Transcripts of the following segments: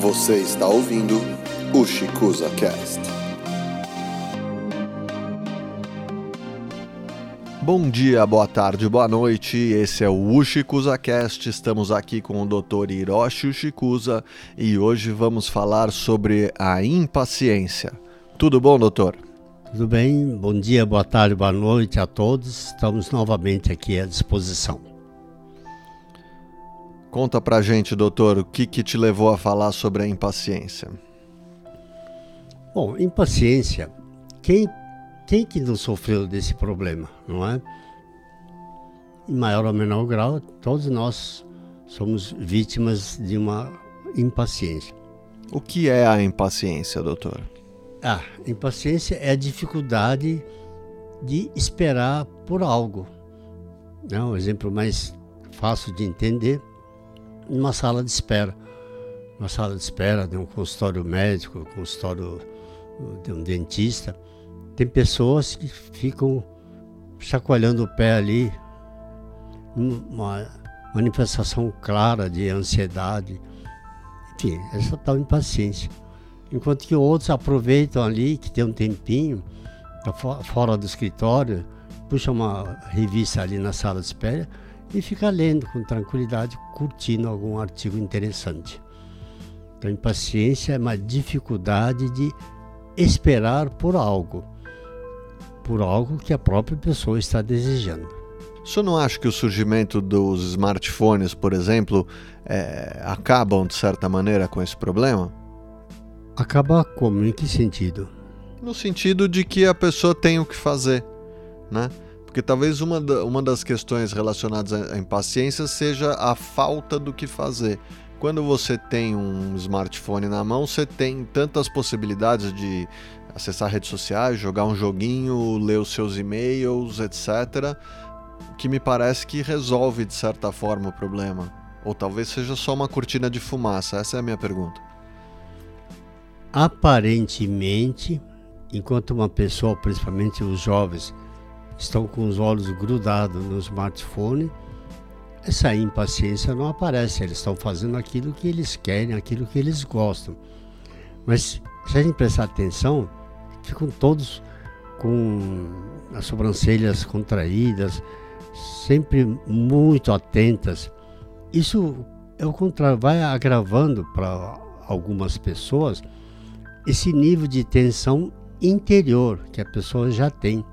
Você está ouvindo o Chicuza Cast. Bom dia, boa tarde, boa noite. Esse é o Ushikuza Cast. Estamos aqui com o Dr. Hiroshi Ushikuza e hoje vamos falar sobre a impaciência. Tudo bom, doutor? Tudo bem? Bom dia, boa tarde, boa noite a todos. Estamos novamente aqui à disposição. Conta pra gente, doutor, o que, que te levou a falar sobre a impaciência? Bom, impaciência, quem, quem que não sofreu desse problema, não é? Em maior ou menor grau, todos nós somos vítimas de uma impaciência. O que é a impaciência, doutor? Ah, impaciência é a dificuldade de esperar por algo. Né? um exemplo mais fácil de entender numa sala de espera. Uma sala de espera de um consultório médico, consultório de um dentista. Tem pessoas que ficam chacoalhando o pé ali, uma manifestação clara de ansiedade. Enfim, essa tal impaciência. Enquanto que outros aproveitam ali, que tem um tempinho, tá fora do escritório, puxa uma revista ali na sala de espera e fica lendo com tranquilidade, curtindo algum artigo interessante. Então, impaciência é uma dificuldade de esperar por algo, por algo que a própria pessoa está desejando. O senhor não acha que o surgimento dos smartphones, por exemplo, é, acabam de certa maneira com esse problema? Acabar como? Em que sentido? No sentido de que a pessoa tem o que fazer, né? Porque talvez uma, da, uma das questões relacionadas à impaciência seja a falta do que fazer. Quando você tem um smartphone na mão, você tem tantas possibilidades de acessar redes sociais, jogar um joguinho, ler os seus e-mails, etc., que me parece que resolve de certa forma o problema. Ou talvez seja só uma cortina de fumaça. Essa é a minha pergunta. Aparentemente, enquanto uma pessoa, principalmente os jovens, estão com os olhos grudados no smartphone, essa impaciência não aparece. Eles estão fazendo aquilo que eles querem, aquilo que eles gostam. Mas se a gente prestar atenção, ficam todos com as sobrancelhas contraídas, sempre muito atentas. Isso é o contrário, vai agravando para algumas pessoas esse nível de tensão interior que a pessoa já tem.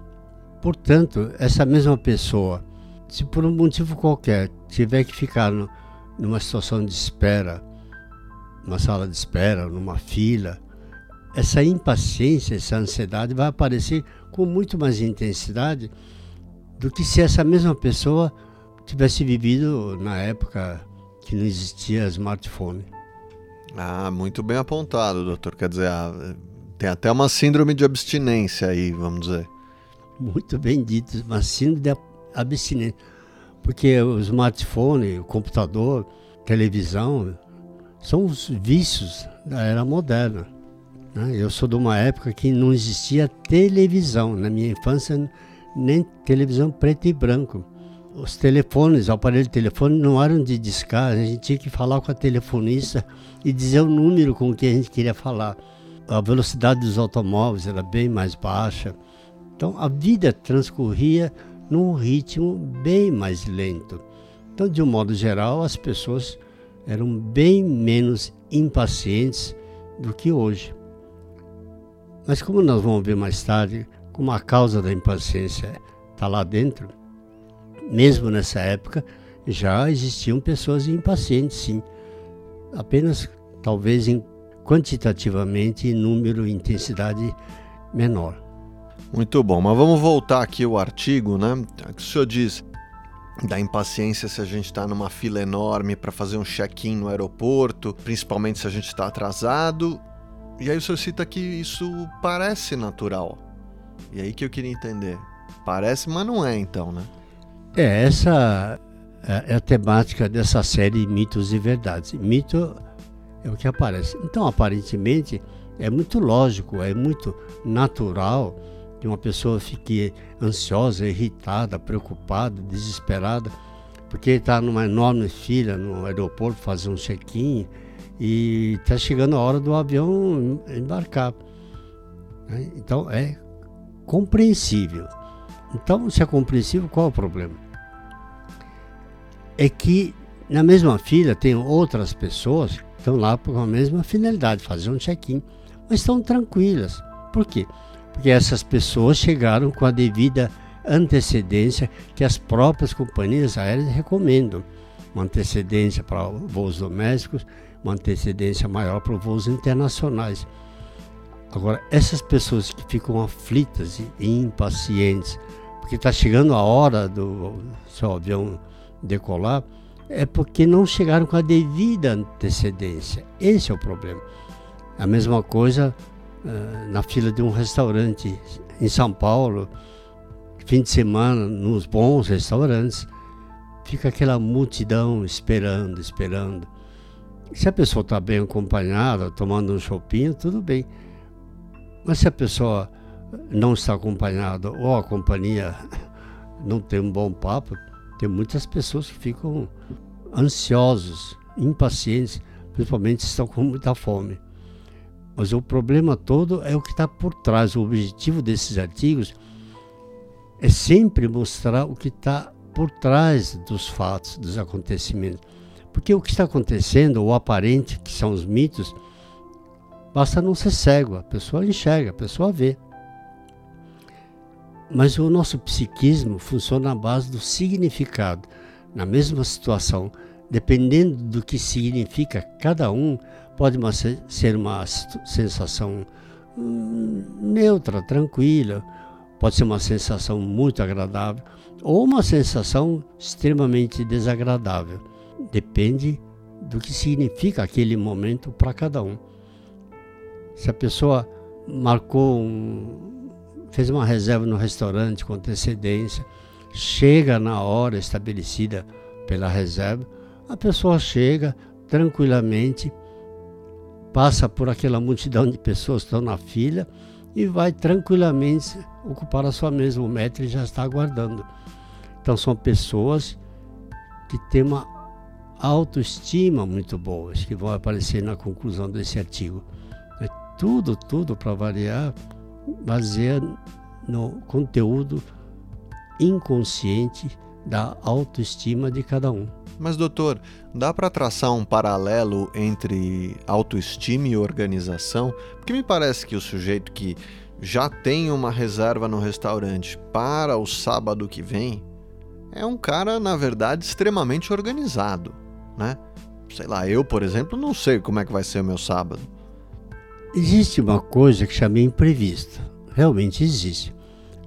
Portanto, essa mesma pessoa, se por um motivo qualquer tiver que ficar no, numa situação de espera, numa sala de espera, numa fila, essa impaciência, essa ansiedade vai aparecer com muito mais intensidade do que se essa mesma pessoa tivesse vivido na época que não existia smartphone. Ah, muito bem apontado, doutor. Quer dizer, ah, tem até uma síndrome de abstinência aí, vamos dizer. Muito bem dito, uma síndrome de abstinência. Porque o smartphone, o computador, televisão, são os vícios da era moderna. Né? Eu sou de uma época que não existia televisão. Na minha infância, nem televisão preto e branco. Os telefones, o aparelho de telefone não eram de discar, a gente tinha que falar com a telefonista e dizer o número com que a gente queria falar. A velocidade dos automóveis era bem mais baixa. Então a vida transcorria num ritmo bem mais lento. Então, de um modo geral, as pessoas eram bem menos impacientes do que hoje. Mas como nós vamos ver mais tarde, como a causa da impaciência está lá dentro, mesmo nessa época já existiam pessoas impacientes, sim. Apenas talvez em, quantitativamente em número e intensidade menor. Muito bom, mas vamos voltar aqui ao artigo, né? O senhor diz da impaciência se a gente está numa fila enorme para fazer um check-in no aeroporto, principalmente se a gente está atrasado. E aí o senhor cita que isso parece natural. E aí que eu queria entender. Parece, mas não é então, né? É, essa é, é a temática dessa série Mitos e Verdades. Mito é o que aparece. Então, aparentemente, é muito lógico, é muito natural que uma pessoa fique ansiosa, irritada, preocupada, desesperada, porque está numa enorme fila no aeroporto fazer um check-in e está chegando a hora do avião embarcar. Né? Então é compreensível. Então, se é compreensível, qual é o problema? É que na mesma fila tem outras pessoas que estão lá com a mesma finalidade, fazer um check-in, mas estão tranquilas. Por quê? Porque essas pessoas chegaram com a devida antecedência que as próprias companhias aéreas recomendam. Uma antecedência para voos domésticos, uma antecedência maior para voos internacionais. Agora, essas pessoas que ficam aflitas e impacientes, porque está chegando a hora do seu avião decolar, é porque não chegaram com a devida antecedência. Esse é o problema. A mesma coisa uh, na fila de um restaurante em São Paulo, fim de semana, nos bons restaurantes, fica aquela multidão esperando, esperando. Se a pessoa está bem acompanhada, tomando um chopinho, tudo bem. Mas se a pessoa não está acompanhada ou a companhia não tem um bom papo, tem muitas pessoas que ficam ansiosos, impacientes, principalmente se estão com muita fome. Mas o problema todo é o que está por trás. O objetivo desses artigos é sempre mostrar o que está por trás dos fatos, dos acontecimentos. Porque o que está acontecendo, o aparente, que são os mitos, Basta não ser cego, a pessoa enxerga, a pessoa vê. Mas o nosso psiquismo funciona na base do significado. Na mesma situação, dependendo do que significa cada um, pode ser uma sensação hum, neutra, tranquila, pode ser uma sensação muito agradável ou uma sensação extremamente desagradável. Depende do que significa aquele momento para cada um. Se a pessoa marcou um, fez uma reserva no restaurante com antecedência, chega na hora estabelecida pela reserva, a pessoa chega tranquilamente, passa por aquela multidão de pessoas que estão na fila e vai tranquilamente ocupar a sua mesa. O metro já está aguardando. Então são pessoas que têm uma autoestima muito boa, que vão aparecer na conclusão desse artigo tudo, tudo para variar, baseia no conteúdo inconsciente da autoestima de cada um. Mas, doutor, dá para traçar um paralelo entre autoestima e organização? Porque me parece que o sujeito que já tem uma reserva no restaurante para o sábado que vem é um cara, na verdade, extremamente organizado, né? Sei lá, eu, por exemplo, não sei como é que vai ser o meu sábado. Existe uma coisa que chama imprevisto. Realmente existe.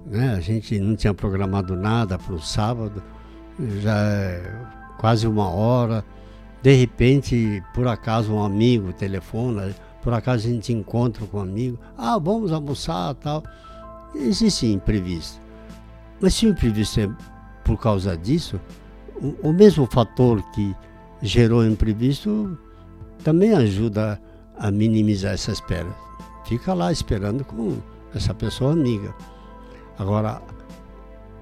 Né? A gente não tinha programado nada para o sábado, já é quase uma hora. De repente, por acaso, um amigo telefona, por acaso a gente encontra com um amigo, ah, vamos almoçar tal. Existe imprevisto. Mas se o imprevisto é por causa disso, o, o mesmo fator que gerou o imprevisto também ajuda a minimizar essa espera. Fica lá esperando com essa pessoa amiga. Agora,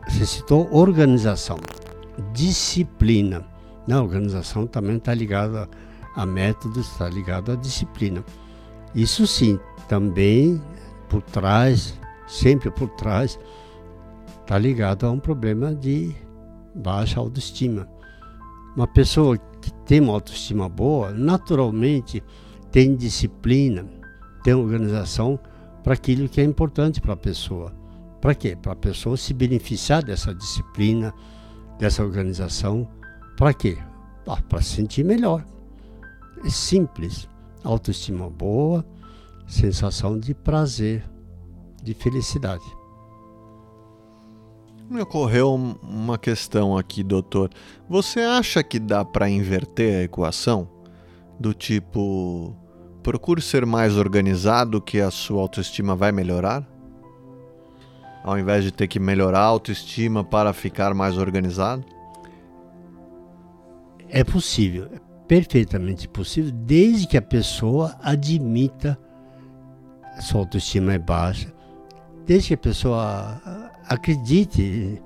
você citou organização, disciplina. Na organização também está ligada a métodos, está ligado à disciplina. Isso sim, também por trás, sempre por trás, está ligado a um problema de baixa autoestima. Uma pessoa que tem uma autoestima boa, naturalmente, tem disciplina, tem organização para aquilo que é importante para a pessoa. Para quê? Para a pessoa se beneficiar dessa disciplina, dessa organização. Para quê? Ah, para se sentir melhor. É simples. Autoestima boa, sensação de prazer, de felicidade. Me ocorreu uma questão aqui, doutor. Você acha que dá para inverter a equação? do tipo procure ser mais organizado que a sua autoestima vai melhorar? Ao invés de ter que melhorar a autoestima para ficar mais organizado? É possível, é perfeitamente possível, desde que a pessoa admita que sua autoestima é baixa, desde que a pessoa acredite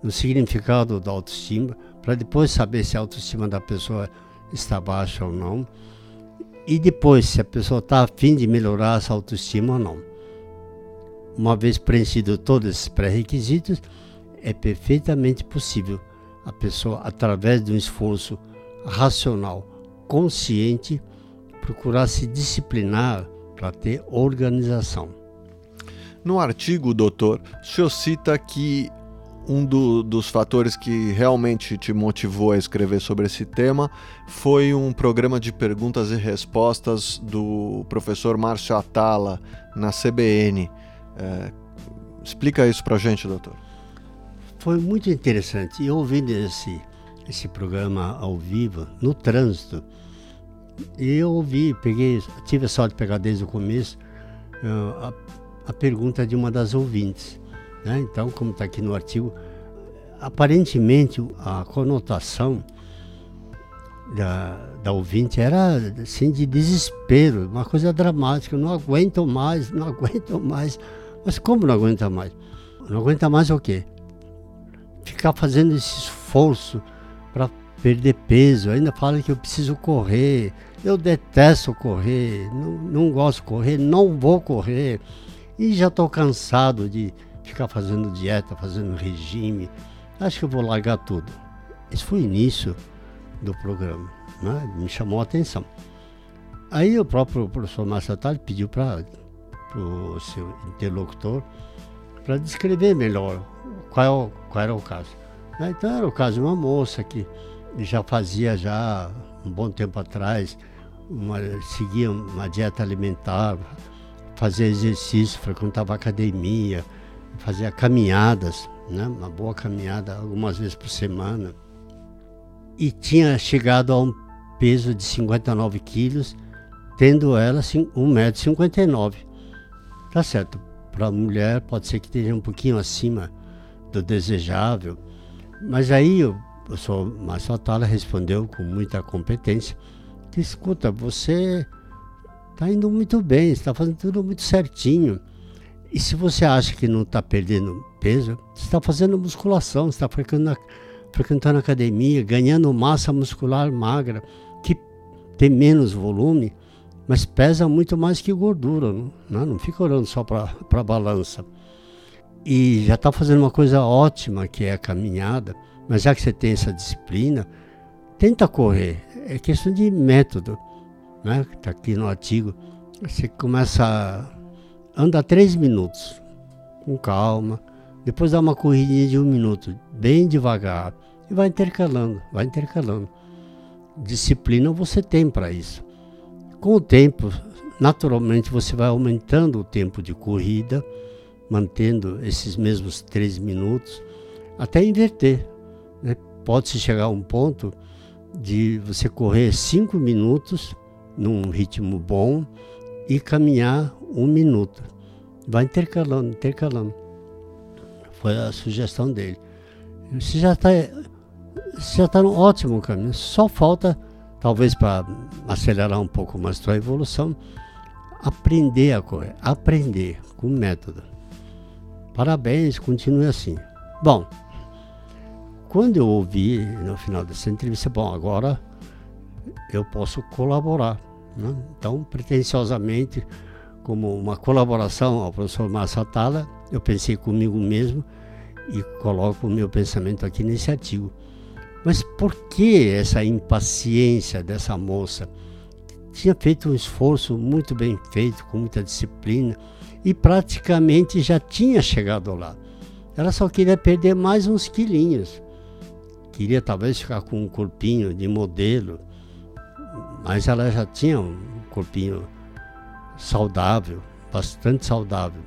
no significado da autoestima, para depois saber se a autoestima da pessoa está baixa ou não. E depois, se a pessoa está afim de melhorar essa autoestima ou não. Uma vez preenchido todos esses pré-requisitos, é perfeitamente possível a pessoa, através de um esforço racional, consciente, procurar se disciplinar para ter organização. No artigo, doutor, o senhor cita que um do, dos fatores que realmente te motivou a escrever sobre esse tema foi um programa de perguntas e respostas do professor Márcio Atala na CBN. É, explica isso para a gente, doutor. Foi muito interessante. Eu ouvindo esse, esse programa ao vivo, no trânsito, eu ouvi, peguei, tive a sorte de pegar desde o começo uh, a, a pergunta de uma das ouvintes. Né? Então, como está aqui no artigo, aparentemente a conotação da, da ouvinte era assim de desespero, uma coisa dramática. Não aguento mais, não aguento mais. Mas como não aguenta mais? Não aguenta mais o quê? Ficar fazendo esse esforço para perder peso. Ainda fala que eu preciso correr. Eu detesto correr, não, não gosto de correr, não vou correr. E já estou cansado de ficar fazendo dieta, fazendo regime. Acho que eu vou largar tudo. Esse foi o início do programa, né? me chamou a atenção. Aí o próprio professor Márcio Atali pediu para o seu interlocutor para descrever melhor qual, qual era o caso. Né? Então era o caso de uma moça que já fazia já um bom tempo atrás, uma, seguia uma dieta alimentar, fazia exercício, frequentava academia, fazia caminhadas, né? uma boa caminhada algumas vezes por semana. E tinha chegado a um peso de 59 quilos, tendo ela 1,59m. Tá certo, para a mulher pode ser que esteja um pouquinho acima do desejável, mas aí o professor Márcio Atala respondeu com muita competência que, escuta, você está indo muito bem, está fazendo tudo muito certinho. E se você acha que não está perdendo peso, você está fazendo musculação, está frequentando, frequentando academia, ganhando massa muscular magra, que tem menos volume, mas pesa muito mais que gordura. Não, não, fica olhando só para a balança. E já está fazendo uma coisa ótima, que é a caminhada, mas já que você tem essa disciplina, tenta correr. É questão de método, né? Está aqui no artigo. Você começa a anda três minutos, com calma, depois dá uma corridinha de um minuto, bem devagar, e vai intercalando, vai intercalando. Disciplina você tem para isso. Com o tempo, naturalmente você vai aumentando o tempo de corrida, mantendo esses mesmos três minutos, até inverter. Né? Pode-se chegar a um ponto de você correr cinco minutos num ritmo bom e caminhar um minuto. Vai intercalando, intercalando. Foi a sugestão dele. Você já está já está no ótimo caminho. Só falta, talvez para acelerar um pouco mais sua evolução, aprender a correr. Aprender com método. Parabéns, continue assim. Bom, quando eu ouvi no final dessa entrevista, bom, agora eu posso colaborar. Né? Então, pretensiosamente, como uma colaboração ao professor Márcio Atala, eu pensei comigo mesmo e coloco o meu pensamento aqui nesse artigo. Mas por que essa impaciência dessa moça? Tinha feito um esforço muito bem feito, com muita disciplina, e praticamente já tinha chegado lá. Ela só queria perder mais uns quilinhos. Queria talvez ficar com um corpinho de modelo, mas ela já tinha um corpinho saudável, bastante saudável.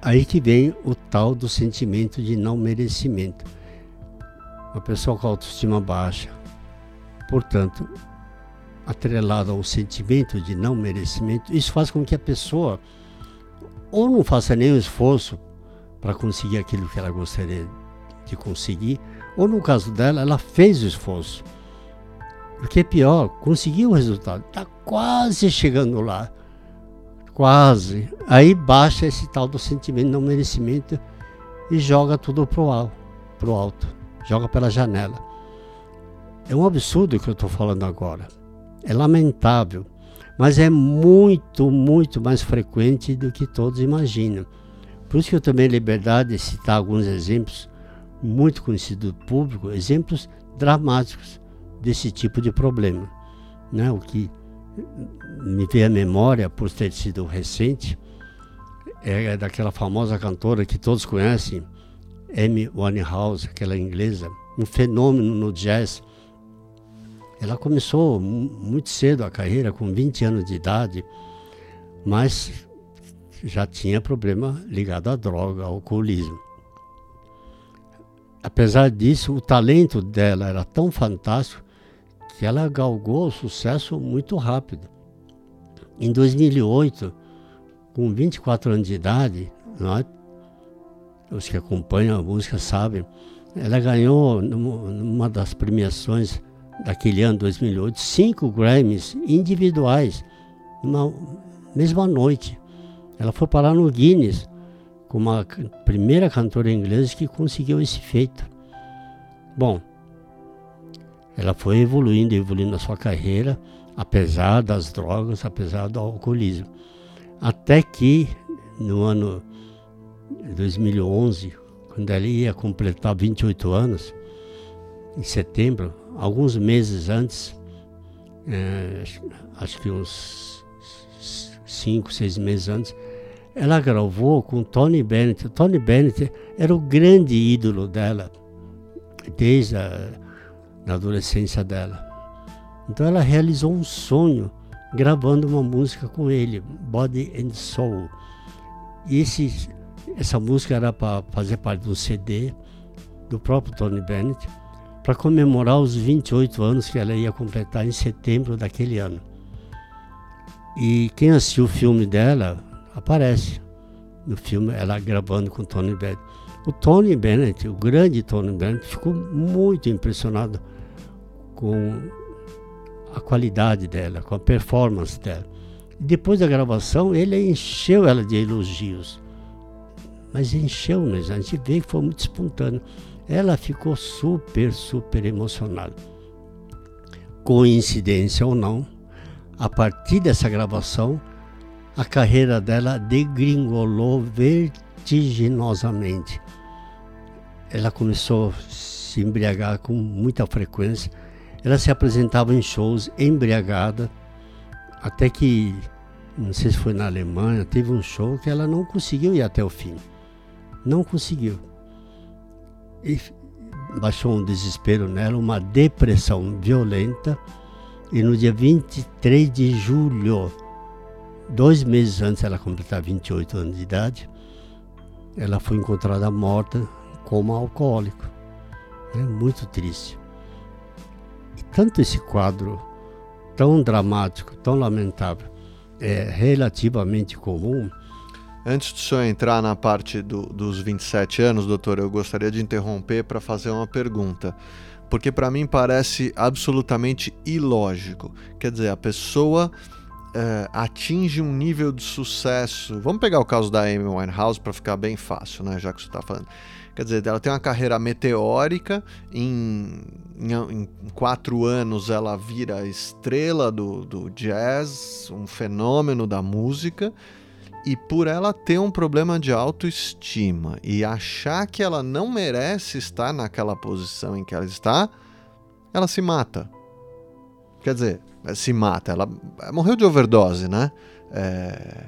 Aí que vem o tal do sentimento de não merecimento. Uma pessoa com autoestima baixa, portanto, atrelada ao sentimento de não merecimento, isso faz com que a pessoa ou não faça nenhum esforço para conseguir aquilo que ela gostaria de conseguir, ou no caso dela, ela fez o esforço o que é pior, conseguiu o resultado. Está quase chegando lá. Quase. Aí baixa esse tal do sentimento de não merecimento e joga tudo pro alto, pro alto. Joga pela janela. É um absurdo o que eu estou falando agora. É lamentável, mas é muito, muito mais frequente do que todos imaginam. Por isso que eu tomei liberdade de citar alguns exemplos muito conhecidos do público, exemplos dramáticos desse tipo de problema. Né? O que me veio à memória, por ter sido recente, é daquela famosa cantora que todos conhecem, Amy Winehouse, aquela inglesa, um fenômeno no jazz. Ela começou muito cedo a carreira, com 20 anos de idade, mas já tinha problema ligado à droga, ao alcoolismo. Apesar disso, o talento dela era tão fantástico que ela galgou o sucesso muito rápido. Em 2008, com 24 anos de idade, nós, os que acompanham a música sabem, ela ganhou numa das premiações daquele ano, 2008, cinco Grammys individuais, numa mesma noite. Ela foi parar no Guinness como a primeira cantora inglesa que conseguiu esse feito. Bom, ela foi evoluindo, evoluindo a sua carreira, apesar das drogas, apesar do alcoolismo. Até que no ano 2011, quando ela ia completar 28 anos, em setembro, alguns meses antes, é, acho que uns 5, 6 meses antes, ela gravou com Tony Bennett. Tony Bennett era o grande ídolo dela, desde a da adolescência dela. Então ela realizou um sonho gravando uma música com ele, Body and Soul. E esse, essa música era para fazer parte do CD do próprio Tony Bennett, para comemorar os 28 anos que ela ia completar em setembro daquele ano. E quem assistiu o filme dela aparece no filme, ela gravando com Tony Bennett. O Tony Bennett, o grande Tony Bennett, ficou muito impressionado com a qualidade dela, com a performance dela. Depois da gravação, ele encheu ela de elogios. Mas encheu mesmo, a gente vê que foi muito espontâneo. Ela ficou super, super emocionada. Coincidência ou não, a partir dessa gravação, a carreira dela degringolou vertiginosamente. Ela começou a se embriagar com muita frequência. Ela se apresentava em shows embriagada, até que, não sei se foi na Alemanha, teve um show que ela não conseguiu ir até o fim. Não conseguiu. E baixou um desespero nela, uma depressão violenta. E no dia 23 de julho Dois meses antes ela completar 28 anos de idade, ela foi encontrada morta como alcoólico. É muito triste. E tanto esse quadro tão dramático, tão lamentável, é relativamente comum. Antes do senhor entrar na parte do, dos 27 anos, doutor, eu gostaria de interromper para fazer uma pergunta. Porque para mim parece absolutamente ilógico. Quer dizer, a pessoa uh, atinge um nível de sucesso. Vamos pegar o caso da Amy Winehouse para ficar bem fácil, né? Já que você está falando. Quer dizer, ela tem uma carreira meteórica, em, em, em, quatro anos ela vira estrela do, do jazz, um fenômeno da música, e por ela ter um problema de autoestima e achar que ela não merece estar naquela posição em que ela está, ela se mata. Quer dizer, se mata. Ela morreu de overdose, né? É...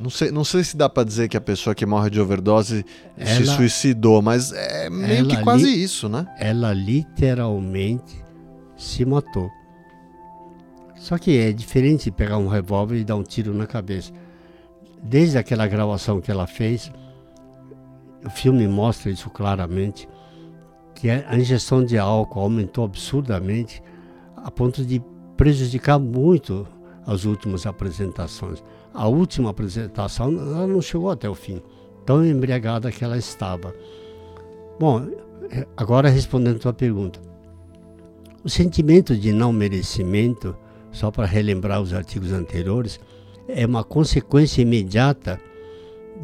Não sei, não sei se dá para dizer que a pessoa que morre de overdose ela, se suicidou, mas é meio que quase li, isso, né? Ela literalmente se matou. Só que é diferente pegar um revólver e dar um tiro na cabeça. Desde aquela gravação que ela fez, o filme mostra isso claramente, que a ingestão de álcool aumentou absurdamente a ponto de prejudicar muito as últimas apresentações. A última apresentação ela não chegou até o fim, tão embriagada que ela estava. Bom, agora respondendo a tua pergunta. O sentimento de não merecimento, só para relembrar os artigos anteriores, é uma consequência imediata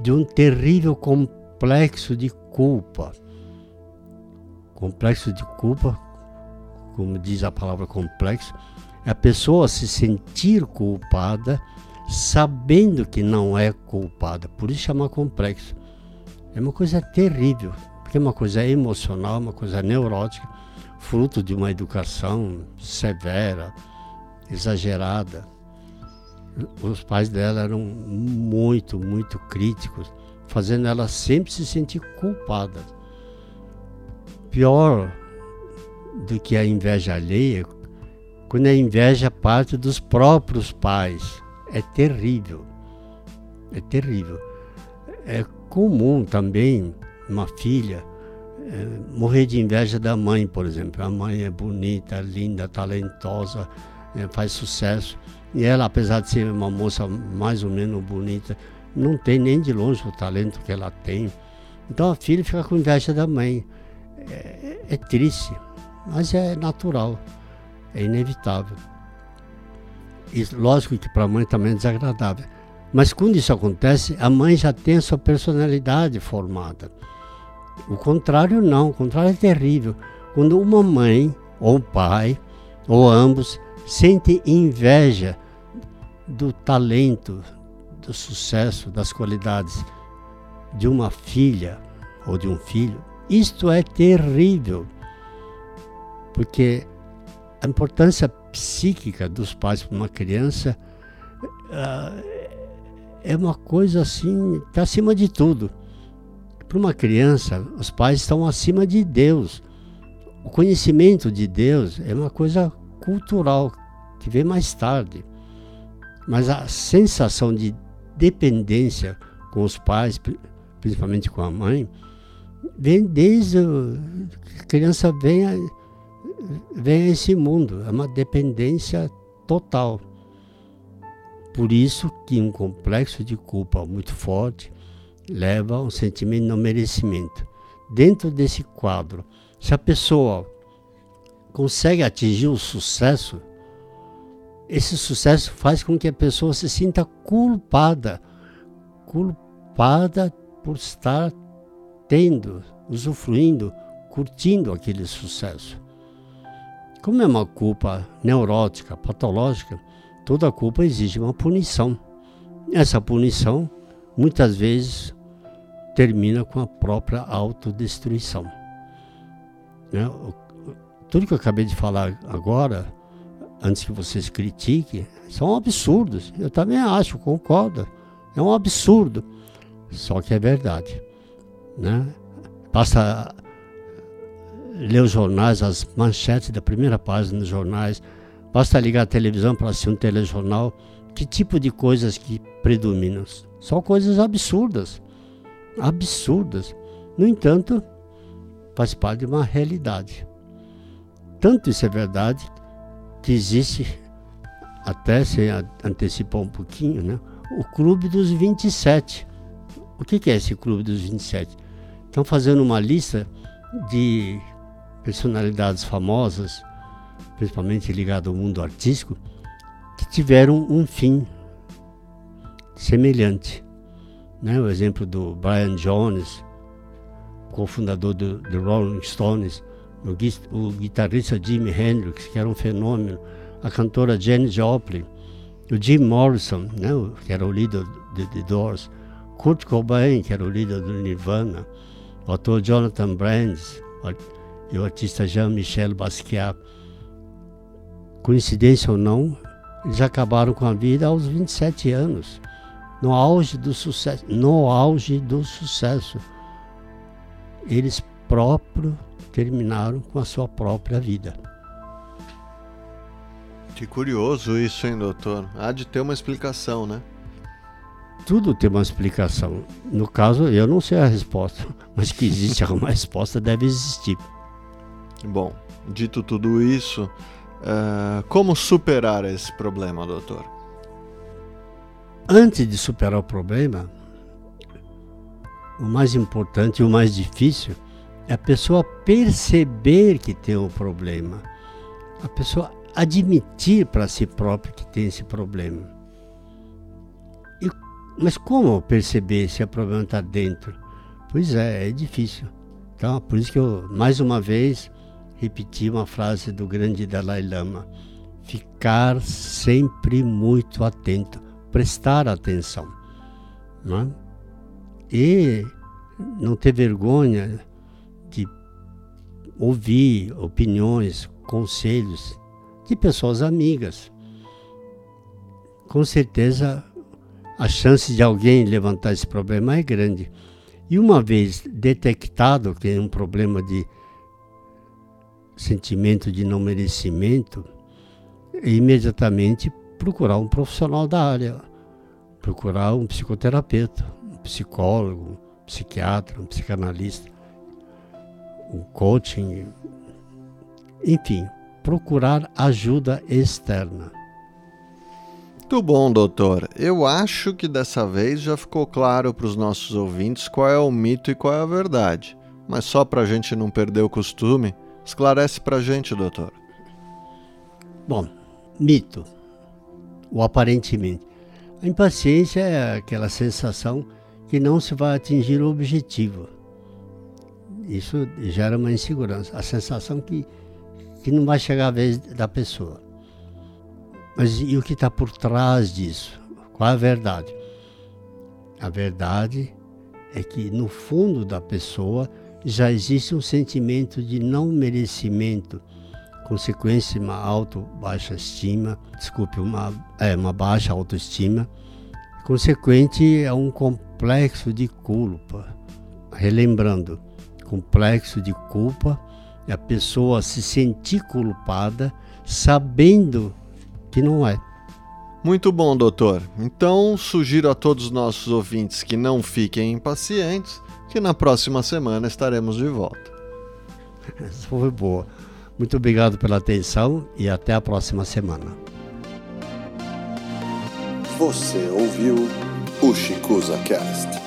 de um terrível complexo de culpa. Complexo de culpa como diz a palavra complexo, É a pessoa se sentir culpada sabendo que não é culpada. Por isso chama complexo. É uma coisa terrível, porque é uma coisa emocional, uma coisa neurótica, fruto de uma educação severa, exagerada. Os pais dela eram muito, muito críticos, fazendo ela sempre se sentir culpada. Pior do que a inveja alheia, quando a inveja parte dos próprios pais. É terrível. É terrível. É comum também uma filha é, morrer de inveja da mãe, por exemplo. A mãe é bonita, linda, talentosa, é, faz sucesso. E ela, apesar de ser uma moça mais ou menos bonita, não tem nem de longe o talento que ela tem. Então a filha fica com inveja da mãe. É, é triste, mas é natural, é inevitável. E lógico que para a mãe também é desagradável. Mas quando isso acontece, a mãe já tem a sua personalidade formada. O contrário não, o contrário é terrível. Quando uma mãe ou um pai, ou ambos, sente inveja do talento, do sucesso, das qualidades de uma filha ou de um filho, isto é terrível. Porque a importância psíquica dos pais para uma criança uh, é uma coisa assim, está acima de tudo. Para uma criança, os pais estão acima de Deus. O conhecimento de Deus é uma coisa cultural que vem mais tarde. Mas a sensação de dependência com os pais, principalmente com a mãe, vem desde a criança vem a, vem a esse mundo. É uma dependência total. Por isso que um complexo de culpa muito forte leva a um sentimento de não merecimento. Dentro desse quadro, se a pessoa consegue atingir o sucesso, esse sucesso faz com que a pessoa se sinta culpada, culpada por estar tendo, usufruindo, curtindo aquele sucesso. Como é uma culpa neurótica, patológica, Toda culpa exige uma punição. Essa punição, muitas vezes, termina com a própria autodestruição. Né? Tudo que eu acabei de falar agora, antes que vocês critiquem, são absurdos. Eu também acho, concordo. É um absurdo. Só que é verdade. Né? Basta ler os jornais, as manchetes da primeira página dos jornais, Basta ligar a televisão para assistir um telejornal. Que tipo de coisas que predominam? São coisas absurdas. Absurdas. No entanto, faz parte de uma realidade. Tanto isso é verdade que existe, até se antecipar um pouquinho, né? o Clube dos 27. O que é esse Clube dos 27? Estão fazendo uma lista de personalidades famosas principalmente ligado ao mundo artístico, que tiveram um fim semelhante. Né? O exemplo do Brian Jones, cofundador do, do Rolling Stones, o, guitarrista Jimi Hendrix, que era um fenômeno, a cantora Janis Joplin, o Jim Morrison, né? que era o líder de The Doors, Kurt Cobain, que era o líder do Nirvana, o ator Jonathan Brands e o artista Jean-Michel Basquiat coincidência ou não, eles acabaram com a vida aos 27 anos, no auge do sucesso, no auge do sucesso. Eles próprios terminaram com a sua própria vida. Que curioso isso, hein, doutor? Há de ter uma explicação, né? Tudo tem uma explicação. No caso, eu não sei a resposta, mas que existe alguma resposta deve existir. Bom, dito tudo isso, Uh, como superar esse problema, doutor? Antes de superar o problema, o mais importante e o mais difícil a pessoa perceber que tem um problema. A pessoa admitir para si própria que tem esse problema. E, mas como perceber se o problema está dentro? Pois é, é difícil. Então, por isso que eu, mais uma vez, repetir uma frase do grande Dalai Lama: ficar sempre muito atento, prestar atenção. Não é? E não ter vergonha ouvir opiniões, conselhos de pessoas amigas. Com certeza a chance de alguém levantar esse problema é grande. E uma vez detectado que é um problema de sentimento de não merecimento, imediatamente procurar um profissional da área, procurar um psicoterapeuta, um psicólogo, um psiquiatra, um psicanalista, um coaching, enfim, procurar ajuda externa. Muito bom, doutor. Eu acho que dessa vez já ficou claro para os nossos ouvintes qual é o mito e qual é a verdade. Mas só para a gente não perder o costume, esclarece para a gente, doutor. Bom, mito, ou aparentemente. A impaciência é aquela sensação que não se vai atingir o objetivo. Isso gera uma insegurança, a sensação que, que não vai chegar a vez da pessoa. Mas e o que está por trás disso? Qual é a verdade? A verdade é que no fundo da pessoa já existe um sentimento de não merecimento, consequência uma alto baixa estima, desculpe, uma, é, uma baixa autoestima, consequente a um complexo de culpa. Relembrando, complexo de culpa é a pessoa se sentir culpada sabendo que não é. Muito bom, doutor. Então, sugiro a todos os nossos ouvintes que não fiquem impacientes, que na próxima semana estaremos de volta. Essa foi boa. Muito obrigado pela atenção e até a próxima semana. Você ouviu o Chicusa Cast.